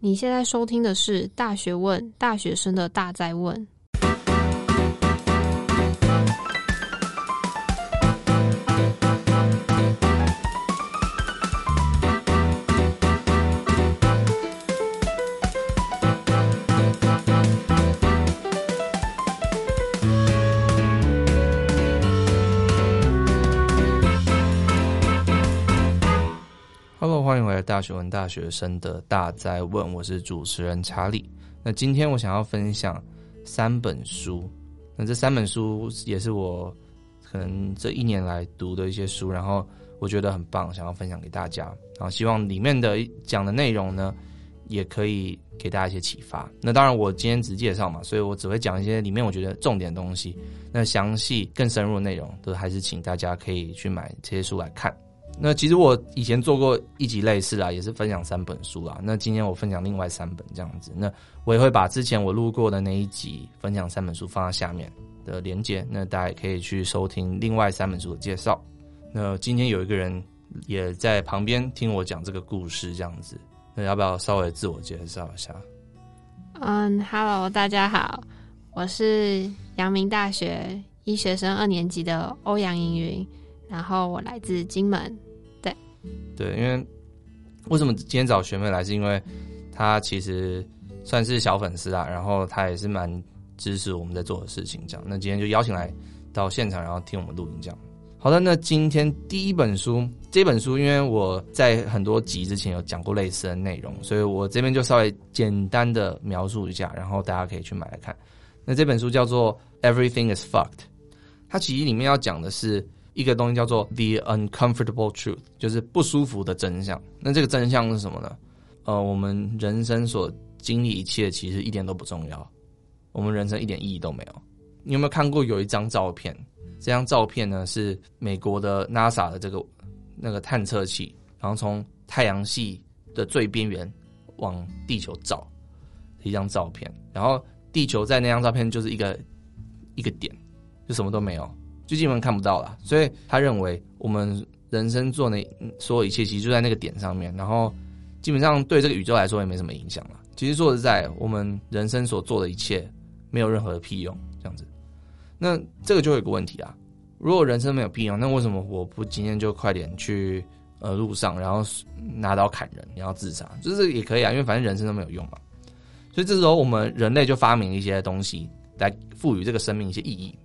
你现在收听的是《大学问》，大学生的大在问。大学问大学生的大哉问，我是主持人查理。那今天我想要分享三本书，那这三本书也是我可能这一年来读的一些书，然后我觉得很棒，想要分享给大家。然后希望里面的讲的内容呢，也可以给大家一些启发。那当然我今天只介绍嘛，所以我只会讲一些里面我觉得重点的东西。那详细更深入的内容，都还是请大家可以去买这些书来看。那其实我以前做过一集类似啊，也是分享三本书啊。那今天我分享另外三本这样子，那我也会把之前我录过的那一集分享三本书放在下面的连接，那大家也可以去收听另外三本书的介绍。那今天有一个人也在旁边听我讲这个故事这样子，那要不要稍微自我介绍一下？嗯，Hello，大家好，我是阳明大学医学生二年级的欧阳盈云，然后我来自金门。对，因为为什么今天找学妹来，是因为她其实算是小粉丝啊，然后她也是蛮支持我们在做的事情，这样。那今天就邀请来到现场，然后听我们录音，这样。好的，那今天第一本书，这本书因为我在很多集之前有讲过类似的内容，所以我这边就稍微简单的描述一下，然后大家可以去买来看。那这本书叫做《Everything Is Fucked》，它其实里面要讲的是。一个东西叫做 the uncomfortable truth，就是不舒服的真相。那这个真相是什么呢？呃，我们人生所经历一切其实一点都不重要，我们人生一点意义都没有。你有没有看过有一张照片？这张照片呢是美国的 NASA 的这个那个探测器，然后从太阳系的最边缘往地球照一张照片，然后地球在那张照片就是一个一个点，就什么都没有。就基本上看不到了，所以他认为我们人生做那所有一切，其实就在那个点上面，然后基本上对这个宇宙来说也没什么影响了。其实说实在，我们人生所做的一切没有任何的屁用，这样子。那这个就有一个问题啊，如果人生没有屁用，那为什么我不今天就快点去呃路上，然后拿刀砍人，然后自杀？就是也可以啊，因为反正人生都没有用嘛。所以这时候我们人类就发明一些东西来赋予这个生命一些意义。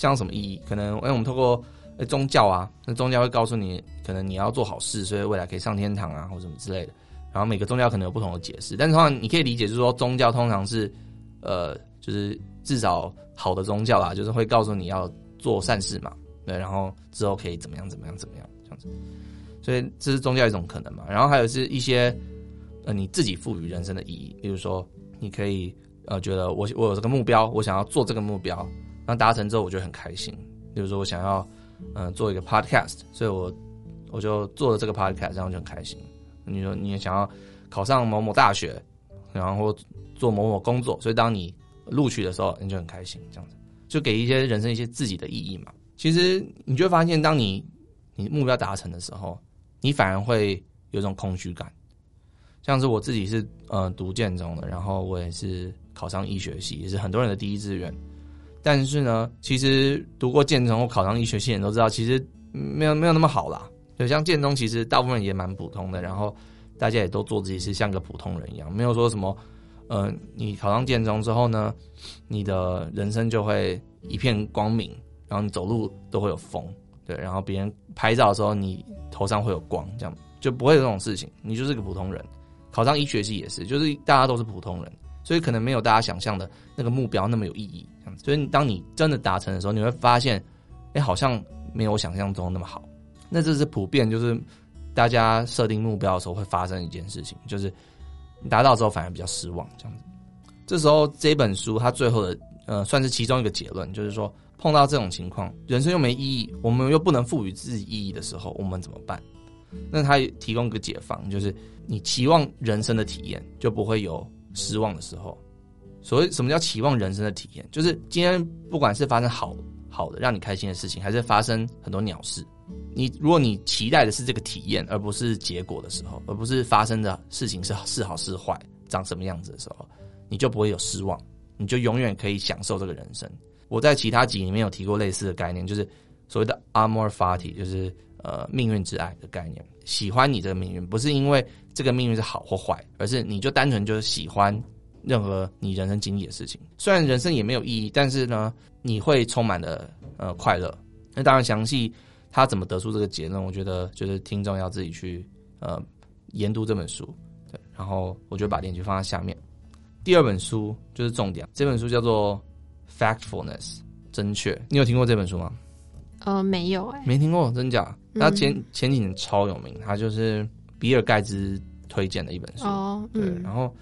像什么意义？可能因为我们透过宗教啊，那宗教会告诉你，可能你要做好事，所以未来可以上天堂啊，或什么之类的。然后每个宗教可能有不同的解释，但是的话，你可以理解就是说，宗教通常是，呃，就是至少好的宗教啦，就是会告诉你要做善事嘛，对，然后之后可以怎么样怎么样怎么样这样子。所以这是宗教一种可能嘛。然后还有是一些呃你自己赋予人生的意义，比如说你可以呃觉得我我有这个目标，我想要做这个目标。那达成之后，我就很开心。比如说，我想要嗯、做一个 podcast，所以我我就做了这个 podcast，然后就很开心。你说你也想要考上某某大学，然后做某某工作，所以当你录取的时候，你就很开心。这样子就给一些人生一些自己的意义嘛。其实你就会发现，当你你目标达成的时候，你反而会有一种空虚感。像是我自己是呃读建中的，然后我也是考上医学系，也是很多人的第一志愿。但是呢，其实读过建中或考上医学系的人都知道，其实没有没有那么好啦。就像建中，其实大部分也蛮普通的，然后大家也都做自己是像个普通人一样，没有说什么，呃，你考上建中之后呢，你的人生就会一片光明，然后你走路都会有风，对，然后别人拍照的时候你头上会有光，这样就不会有这种事情，你就是个普通人。考上医学系也是，就是大家都是普通人。所以可能没有大家想象的那个目标那么有意义，所以当你真的达成的时候，你会发现，哎，好像没有我想象中那么好。那这是普遍，就是大家设定目标的时候会发生一件事情，就是你达到之后反而比较失望，这样子。这时候这本书它最后的呃，算是其中一个结论，就是说碰到这种情况，人生又没意义，我们又不能赋予自己意义的时候，我们怎么办？那它提供一个解方，就是你期望人生的体验就不会有。失望的时候，所谓什么叫期望人生的体验？就是今天不管是发生好好的让你开心的事情，还是发生很多鸟事，你如果你期待的是这个体验，而不是结果的时候，而不是发生的事情是是好是坏，长什么样子的时候，你就不会有失望，你就永远可以享受这个人生。我在其他集里面有提过类似的概念，就是所谓的 amor fati，就是呃命运之爱的概念。喜欢你这个命运，不是因为这个命运是好或坏，而是你就单纯就是喜欢任何你人生经历的事情。虽然人生也没有意义，但是呢，你会充满了呃快乐。那当然，详细他怎么得出这个结论，我觉得就是听众要自己去呃研读这本书。对，然后我就把链接放在下面。第二本书就是重点，这本书叫做。Factfulness，正确。你有听过这本书吗？呃，没有哎、欸，没听过，真假？他前、嗯、前几年超有名，他就是比尔盖茨推荐的一本书。哦，嗯、对。然后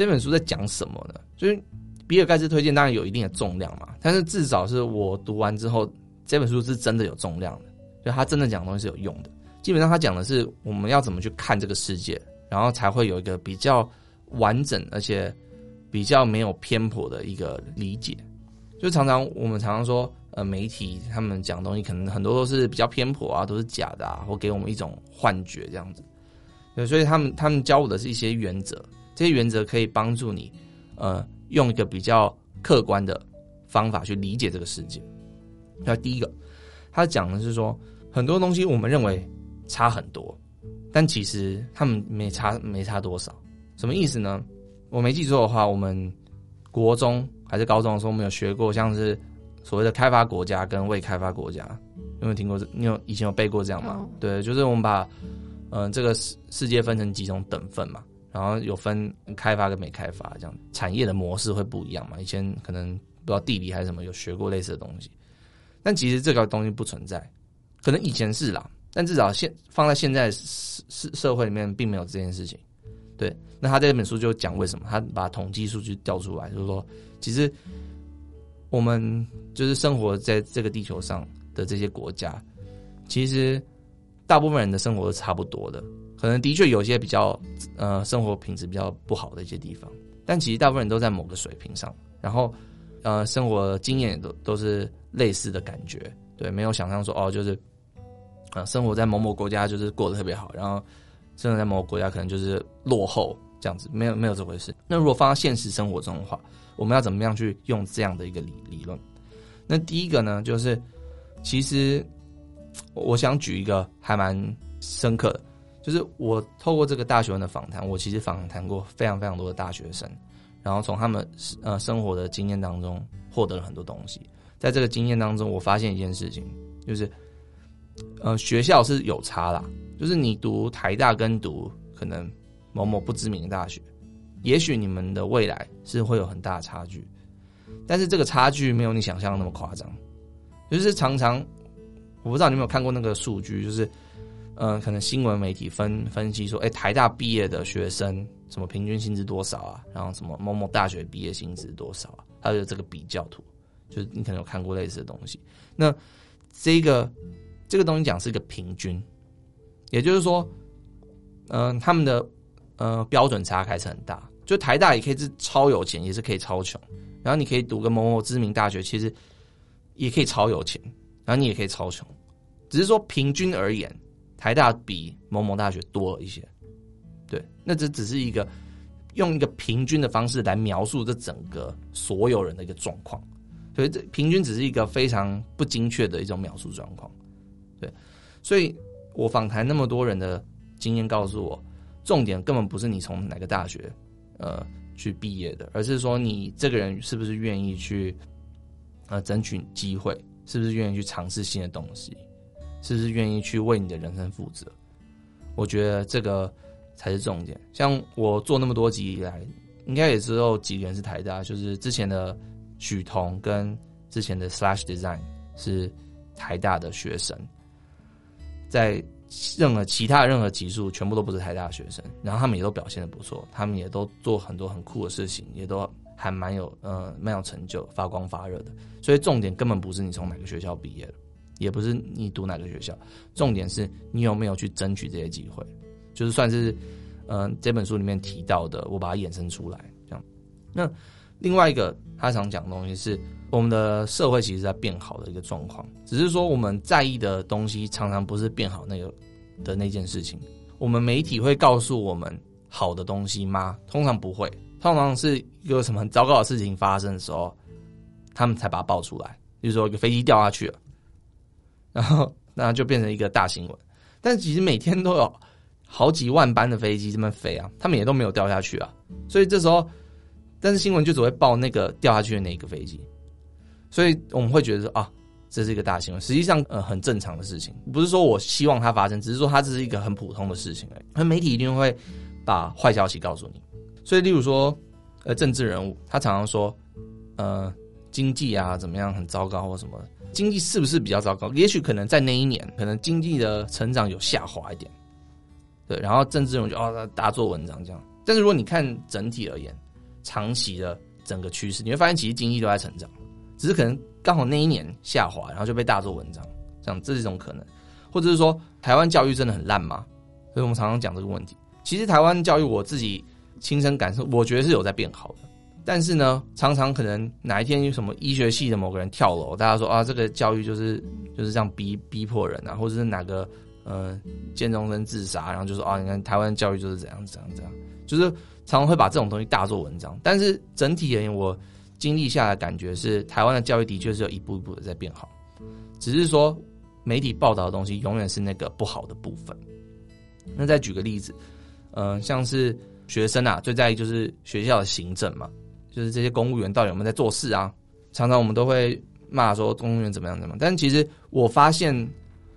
这本书在讲什么呢？就是比尔盖茨推荐，当然有一定的重量嘛。但是至少是我读完之后，这本书是真的有重量的，就他真的讲东西是有用的。基本上他讲的是我们要怎么去看这个世界，然后才会有一个比较完整而且比较没有偏颇的一个理解。就常常我们常常说，呃，媒体他们讲东西可能很多都是比较偏颇啊，都是假的啊，或给我们一种幻觉这样子。对，所以他们他们教我的是一些原则，这些原则可以帮助你，呃，用一个比较客观的方法去理解这个世界。那第一个，他讲的是说，很多东西我们认为差很多，但其实他们没差没差多少。什么意思呢？我没记错的话，我们国中。还是高中的时候，我们有学过像是所谓的开发国家跟未开发国家，有没有听过这？你有以前有背过这样吗？Oh. 对，就是我们把嗯、呃、这个世世界分成几种等份嘛，然后有分开发跟没开发，这样产业的模式会不一样嘛。以前可能不知道地理还是什么有学过类似的东西，但其实这个东西不存在，可能以前是啦，但至少现放在现在社社社会里面并没有这件事情。对，那他这本书就讲为什么，他把统计数据调出来，就是说，其实我们就是生活在这个地球上的这些国家，其实大部分人的生活都差不多的，可能的确有些比较呃生活品质比较不好的一些地方，但其实大部分人都在某个水平上，然后呃生活经验都都是类似的感觉，对，没有想象说哦就是啊、生活在某某国家就是过得特别好，然后。生活在某个国家可能就是落后这样子，没有没有这回事。那如果放到现实生活中的话，我们要怎么样去用这样的一个理理论？那第一个呢，就是其实我想举一个还蛮深刻的，就是我透过这个大学问的访谈，我其实访谈过非常非常多的大学生，然后从他们呃生活的经验当中获得了很多东西。在这个经验当中，我发现一件事情，就是呃学校是有差啦。就是你读台大跟读可能某某不知名的大学，也许你们的未来是会有很大的差距，但是这个差距没有你想象的那么夸张。就是常常我不知道你有没有看过那个数据，就是嗯、可能新闻媒体分分析说，哎，台大毕业的学生什么平均薪资多少啊？然后什么某某大学毕业薪资多少啊？还有这个比较图，就是你可能有看过类似的东西。那这个这个东西讲是一个平均。也就是说，嗯、他们的呃标准差开始很大。就台大也可以是超有钱，也是可以超穷。然后你可以读个某某知名大学，其实也可以超有钱，然后你也可以超穷。只是说平均而言，台大比某某大学多了一些。对，那这只是一个用一个平均的方式来描述这整个所有人的一个状况。所以这平均只是一个非常不精确的一种描述状况。对，所以。我访谈那么多人的经验告诉我，重点根本不是你从哪个大学，呃，去毕业的，而是说你这个人是不是愿意去，呃，争取机会，是不是愿意去尝试新的东西，是不是愿意去为你的人生负责？我觉得这个才是重点。像我做那么多集以来，应该也只有几个人是台大，就是之前的许彤跟之前的 Slash Design 是台大的学生。在任何其他任何级数，全部都不是台大的学生，然后他们也都表现的不错，他们也都做很多很酷的事情，也都还蛮有呃蛮有成就，发光发热的。所以重点根本不是你从哪个学校毕业了，也不是你读哪个学校，重点是你有没有去争取这些机会，就是算是嗯、这本书里面提到的，我把它衍生出来这样。那另外一个他想讲的东西是。我们的社会其实在变好的一个状况，只是说我们在意的东西常常不是变好那个的那件事情。我们媒体会告诉我们，好的东西吗？通常不会，通常是一个什么很糟糕的事情发生的时候，他们才把它爆出来。比如说一个飞机掉下去了，然后那就变成一个大新闻。但其实每天都有好几万班的飞机这么飞啊，他们也都没有掉下去啊。所以这时候，但是新闻就只会报那个掉下去的那一个飞机，所以我们会觉得说啊，这是一个大新闻。实际上，呃，很正常的事情，不是说我希望它发生，只是说它这是一个很普通的事情而已。而媒体一定会把坏消息告诉你。所以，例如说，呃，政治人物他常常说，呃，经济啊怎么样很糟糕或什么，经济是不是比较糟糕？也许可能在那一年，可能经济的成长有下滑一点。对，然后政治人物就哦，大做文章这样。但是如果你看整体而言，长期的整个趋势，你会发现其实经济都在成长，只是可能刚好那一年下滑，然后就被大做文章，这样这是一种可能，或者是说台湾教育真的很烂吗？所以我们常常讲这个问题。其实台湾教育我自己亲身感受，我觉得是有在变好的。但是呢，常常可能哪一天有什么医学系的某个人跳楼，大家说啊，这个教育就是就是这样逼逼迫人啊，或者是哪个。呃，建中生自杀，然后就说啊，你看台湾教育就是怎样怎样怎样，就是常常会把这种东西大做文章。但是整体而言，我经历下来感觉是，台湾的教育的确是有一步一步的在变好，只是说媒体报道的东西永远是那个不好的部分。那再举个例子，呃，像是学生啊，最在意就是学校的行政嘛，就是这些公务员到底有没有在做事啊？常常我们都会骂说公务员怎么样怎么样，但其实我发现。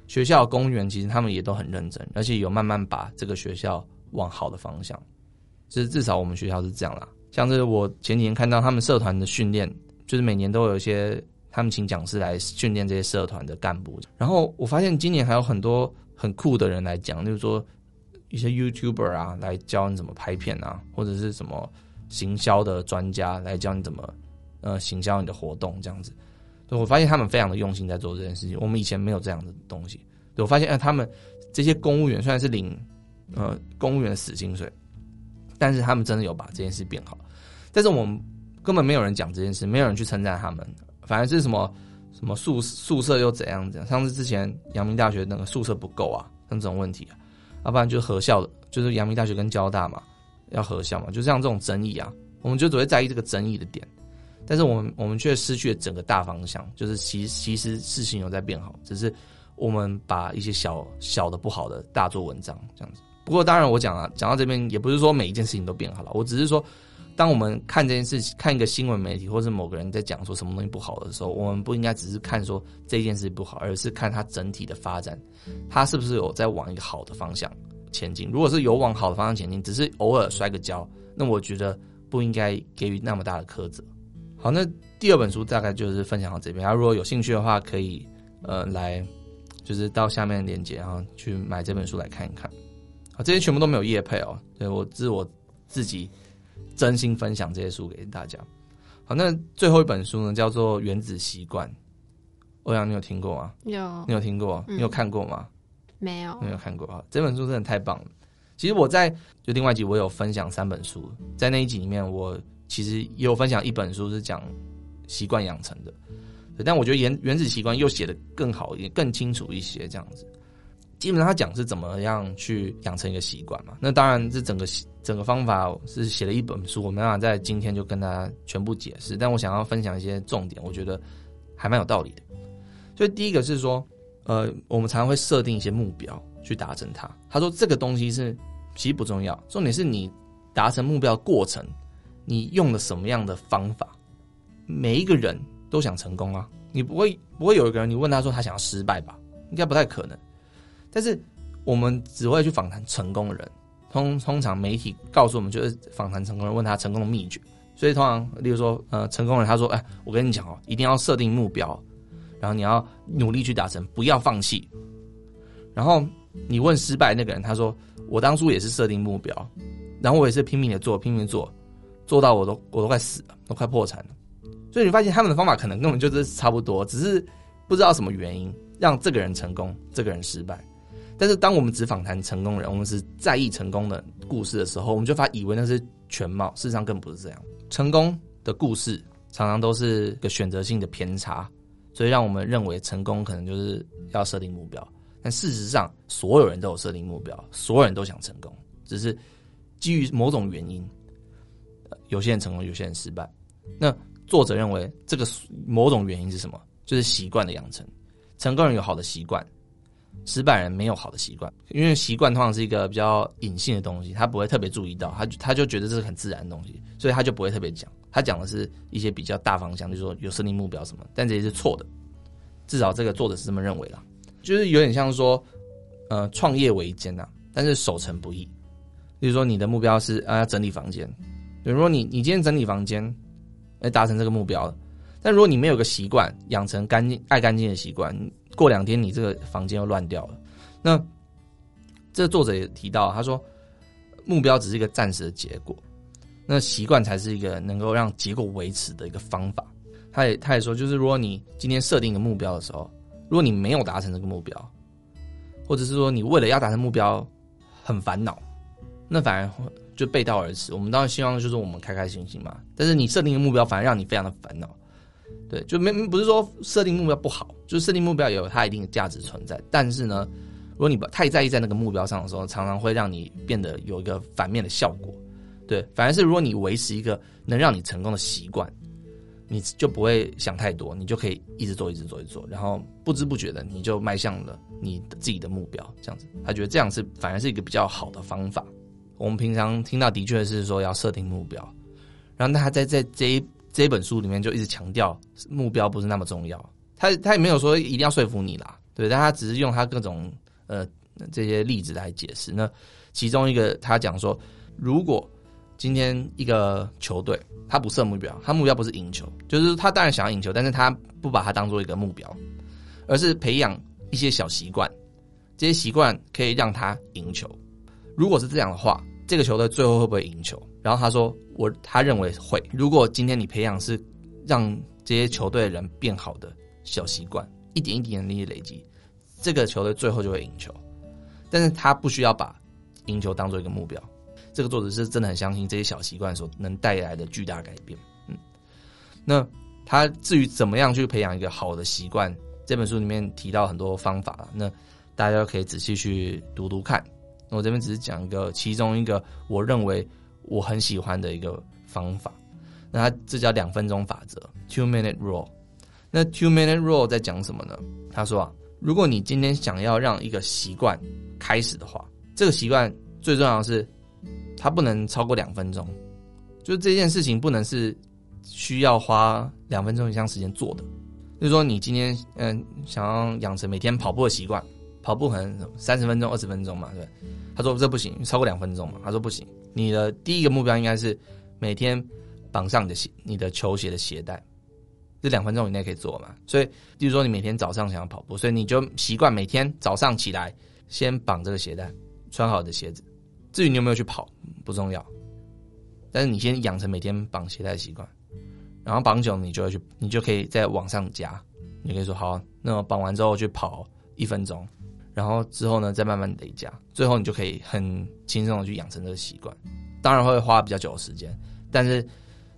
学校公务员其实他们也都很认真，而且有慢慢把这个学校往好的方向。就是至少我们学校是这样啦。像是我前几年看到他们社团的训练，就是每年都有一些他们请讲师来训练这些社团的干部。然后我发现今年还有很多很酷的人来讲，就是说一些 YouTuber 啊来教你怎么拍片啊，或者是什么行销的专家来教你怎么呃行销你的活动这样子。对我发现他们非常的用心在做这件事情，我们以前没有这样的东西。我发现，哎，他们这些公务员虽然是领呃公务员的死薪水，但是他们真的有把这件事变好。但是我们根本没有人讲这件事，没有人去称赞他们，反而是什么什么宿宿舍又怎样怎样。上次之前阳明大学那个宿舍不够啊，像这种问题啊，要不然就是合校的，就是阳明大学跟交大嘛要合校嘛，就像这种争议啊，我们就只会在意这个争议的点。但是我们我们却失去了整个大方向，就是其其实事情有在变好，只是我们把一些小小的不好的大做文章这样子。不过当然我讲了，讲到这边也不是说每一件事情都变好了，我只是说，当我们看这件事情，看一个新闻媒体或者某个人在讲说什么东西不好的时候，我们不应该只是看说这件事不好，而是看它整体的发展，它是不是有在往一个好的方向前进。如果是有往好的方向前进，只是偶尔摔个跤，那我觉得不应该给予那么大的苛责。好，那第二本书大概就是分享到这边。他如果有兴趣的话，可以呃来，就是到下面的链接，然后去买这本书来看一看。好，这些全部都没有业配哦，对，我自我自己真心分享这些书给大家。好，那最后一本书呢，叫做《原子习惯》。欧阳，你有听过吗？有，你有听过？嗯、你有看过吗？没有，没有看过啊。这本书真的太棒了。其实我在就另外一集我有分享三本书，在那一集里面我。其实也有分享一本书是讲习惯养成的，但我觉得原原子习惯又写得更好，也更清楚一些。这样子，基本上他讲是怎么样去养成一个习惯嘛。那当然，这整个整个方法是写了一本书，我没办法在今天就跟大家全部解释。但我想要分享一些重点，我觉得还蛮有道理的。所以第一个是说，呃，我们常常会设定一些目标去达成它。他说这个东西是其实不重要，重点是你达成目标的过程。你用了什么样的方法？每一个人都想成功啊，你不会不会有一个人你问他说他想要失败吧？应该不太可能。但是我们只会去访谈成功的人，通通常媒体告诉我们就是访谈成功人，问他成功的秘诀。所以通常，例如说，呃，成功人他说，哎，我跟你讲哦，一定要设定目标，然后你要努力去达成，不要放弃。然后你问失败那个人，他说，我当初也是设定目标，然后我也是拼命的做，拼命做。做到我都我都快死了，都快破产了，所以你发现他们的方法可能根本就是差不多，只是不知道什么原因让这个人成功，这个人失败。但是当我们只访谈成功人，我们是在意成功的故事的时候，我们就发以为那是全貌，事实上根本不是这样。成功的故事常常都是个选择性的偏差，所以让我们认为成功可能就是要设定目标。但事实上，所有人都有设定目标，所有人都想成功，只是。基于某种原因，有些人成功，有些人失败。那作者认为这个某种原因是什么？就是习惯的养成。成功人有好的习惯，失败人没有好的习惯。因为习惯通常是一个比较隐性的东西，他不会特别注意到，他他就觉得这是很自然的东西，所以他就不会特别讲。他讲的是一些比较大方向，就是说有设定目标什么，但这些是错的。至少这个作者是这么认为啦，就是有点像说，呃，创业维艰呐，但是守成不易。比如说你的目标是啊要整理房间，比如说你你今天整理房间，哎达成这个目标了，但如果你没有个习惯，养成干净爱干净的习惯，过两天你这个房间又乱掉了。那这个作者也提到，他说目标只是一个暂时的结果，那习惯才是一个能够让结果维持的一个方法。他也他也说，就是如果你今天设定一个目标的时候，如果你没有达成这个目标，或者是说你为了要达成目标很烦恼，那反而就背道而驰。我们当然希望就是我们开开心心嘛，但是你设定的目标反而让你非常的烦恼。对，就没不是说设定目标不好，就是设定目标也有它一定的价值存在。但是呢，如果你太在意在那个目标上的时候，常常会让你变得有一个反面的效果。对，反而是如果你维持一个能让你成功的习惯。你就不会想太多，你就可以一直做，一直做，一直做，然后不知不觉的你就迈向了你自己的目标。这样子，他觉得这样是反而是一个比较好的方法。我们平常听到的确是说要设定目标，然后他在在这一这本书里面就一直强调目标不是那么重要。他他也没有说一定要说服你啦，对，但他只是用他各种呃这些例子来解释。那其中一个他讲说，如果今天一个球队，他不设目标，他目标不是赢球，就是他当然想要赢球，但是他不把它当做一个目标，而是培养一些小习惯，这些习惯可以让他赢球。如果是这样的话，这个球队最后会不会赢球？然后他说，我他认为会。如果今天你培养是让这些球队的人变好的小习惯，一点一点的累积，这个球队最后就会赢球。但是他不需要把赢球当做一个目标。这个作者是真的很相信这些小习惯所能带来的巨大改变。嗯，那他至于怎么样去培养一个好的习惯，这本书里面提到很多方法，那大家可以仔细去读读看。那我这边只是讲一个其中一个我认为我很喜欢的一个方法。那他这叫两分钟法则 （Two Minute Rule）。那 Two Minute Rule 在讲什么呢？他说啊，如果你今天想要让一个习惯开始的话，这个习惯最重要的是。它不能超过两分钟，就是这件事情不能是需要花两分钟以上时间做的。就是说，你今天嗯想要养成每天跑步的习惯，跑步可能三十分钟、二十分钟嘛，对。他说这不行，超过两分钟嘛。他说不行，你的第一个目标应该是每天绑上你的鞋、你的球鞋的鞋带，这两分钟以内可以做嘛。所以，就是说你每天早上想要跑步，所以你就习惯每天早上起来先绑这个鞋带，穿好的鞋子。至于你有没有去跑不重要，但是你先养成每天绑鞋带的习惯，然后绑久你就会去，你就可以再往上加。你可以说好，那我绑完之后去跑一分钟，然后之后呢再慢慢累加，最后你就可以很轻松的去养成这个习惯。当然会花比较久的时间，但是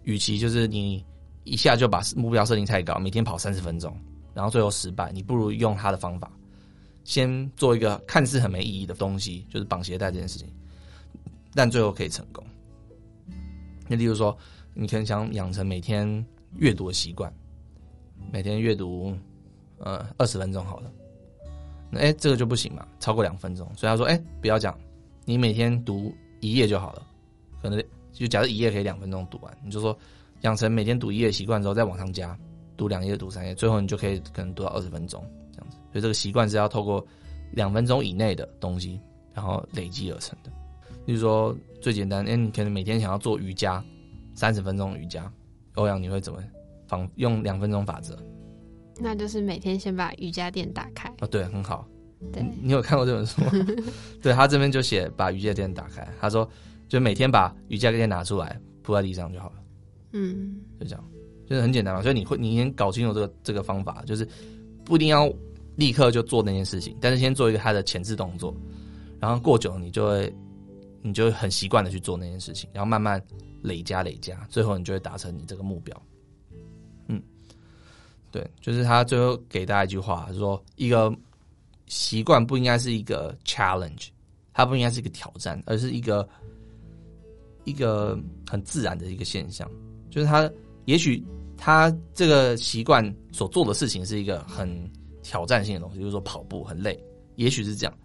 与其就是你一下就把目标设定太高，每天跑三十分钟，然后最后失败，你不如用他的方法，先做一个看似很没意义的东西，就是绑鞋带这件事情。但最后可以成功。那例如说，你可能想养成每天阅读的习惯，每天阅读呃二十分钟好了。那哎，这个就不行嘛，超过两分钟。所以他说，哎，不要讲，你每天读一页就好了。可能就假设一页可以两分钟读完，你就说养成每天读一页习惯之后，再往上加，读两页、读三页，最后你就可以可能读到二十分钟这样子。所以这个习惯是要透过两分钟以内的东西，然后累积而成的。比如说最简单，哎，你可能每天想要做瑜伽，三十分钟瑜伽，欧阳你会怎么方用两分钟法则？那就是每天先把瑜伽垫打开。哦，对，很好。对，你，你有看过这本书吗？对，他这边就写把瑜伽垫打开，他说就每天把瑜伽垫拿出来铺在地上就好了。嗯，就这样，就是很简单嘛。所以你会，你先搞清楚这个这个方法，就是不一定要立刻就做那件事情，但是先做一个它的前置动作，然后过久你就会。你就很习惯的去做那件事情，然后慢慢累加累加，最后你就会达成你这个目标。嗯，对，就是他最后给大家一句话，就是说一个习惯不应该是一个 challenge，它不应该是一个挑战，而是一个一个很自然的一个现象，就是他也许他这个习惯所做的事情是一个很挑战性的东西，就是说跑步很累，也许是这样，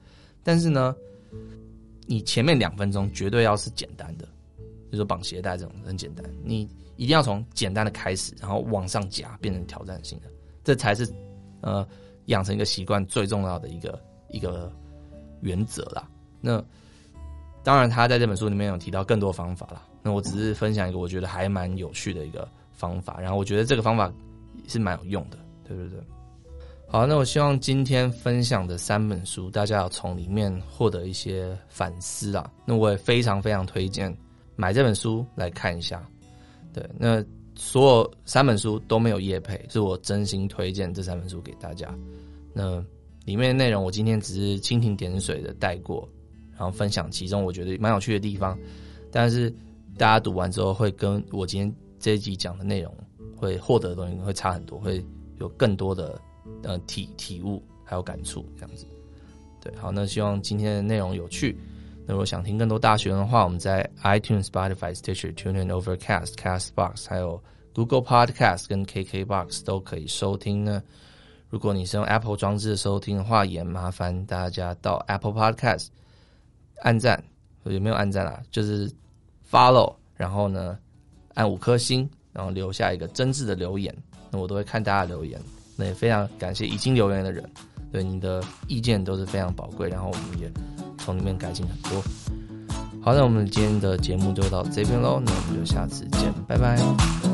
但是呢，你前面两分钟绝对要是简单的，就是说绑鞋带这种很简单，你一定要从简单的开始，然后往上加，变成挑战性的，这才是呃养成一个习惯最重要的一个一个原则啦。那。当然，他在这本书里面有提到更多方法啦。那我只是分享一个我觉得还蛮有趣的一个方法，然后我觉得这个方法是蛮有用的，对不对？好，那我希望今天分享的三本书，大家要从里面获得一些反思啊。那我也非常非常推荐买这本书来看一下。对，那所有三本书都没有叶配，是我真心推荐这三本书给大家。那里面的内容我今天只是蜻蜓点水的带过。然后分享其中我觉得蛮有趣的地方，但是大家读完之后会跟我今天这一集讲的内容会获得的东西会差很多，会有更多的呃体体悟还有感触这样子。对，好，那希望今天的内容有趣。那如果想听更多大学的话，我们在 iTunes、Spotify、Stitcher、TuneIn、Overcast、Castbox，还有 Google Podcast 跟 KKBox 都可以收听呢。如果你是用 Apple 装置收听的话，也麻烦大家到 Apple Podcast。按赞，有没有按赞啊？就是 follow，然后呢，按五颗星，然后留下一个真挚的留言，那我都会看大家留言。那也非常感谢已经留言的人，对你的意见都是非常宝贵，然后我们也从里面改进很多。好，那我们今天的节目就到这边喽，那我们就下次见，拜拜。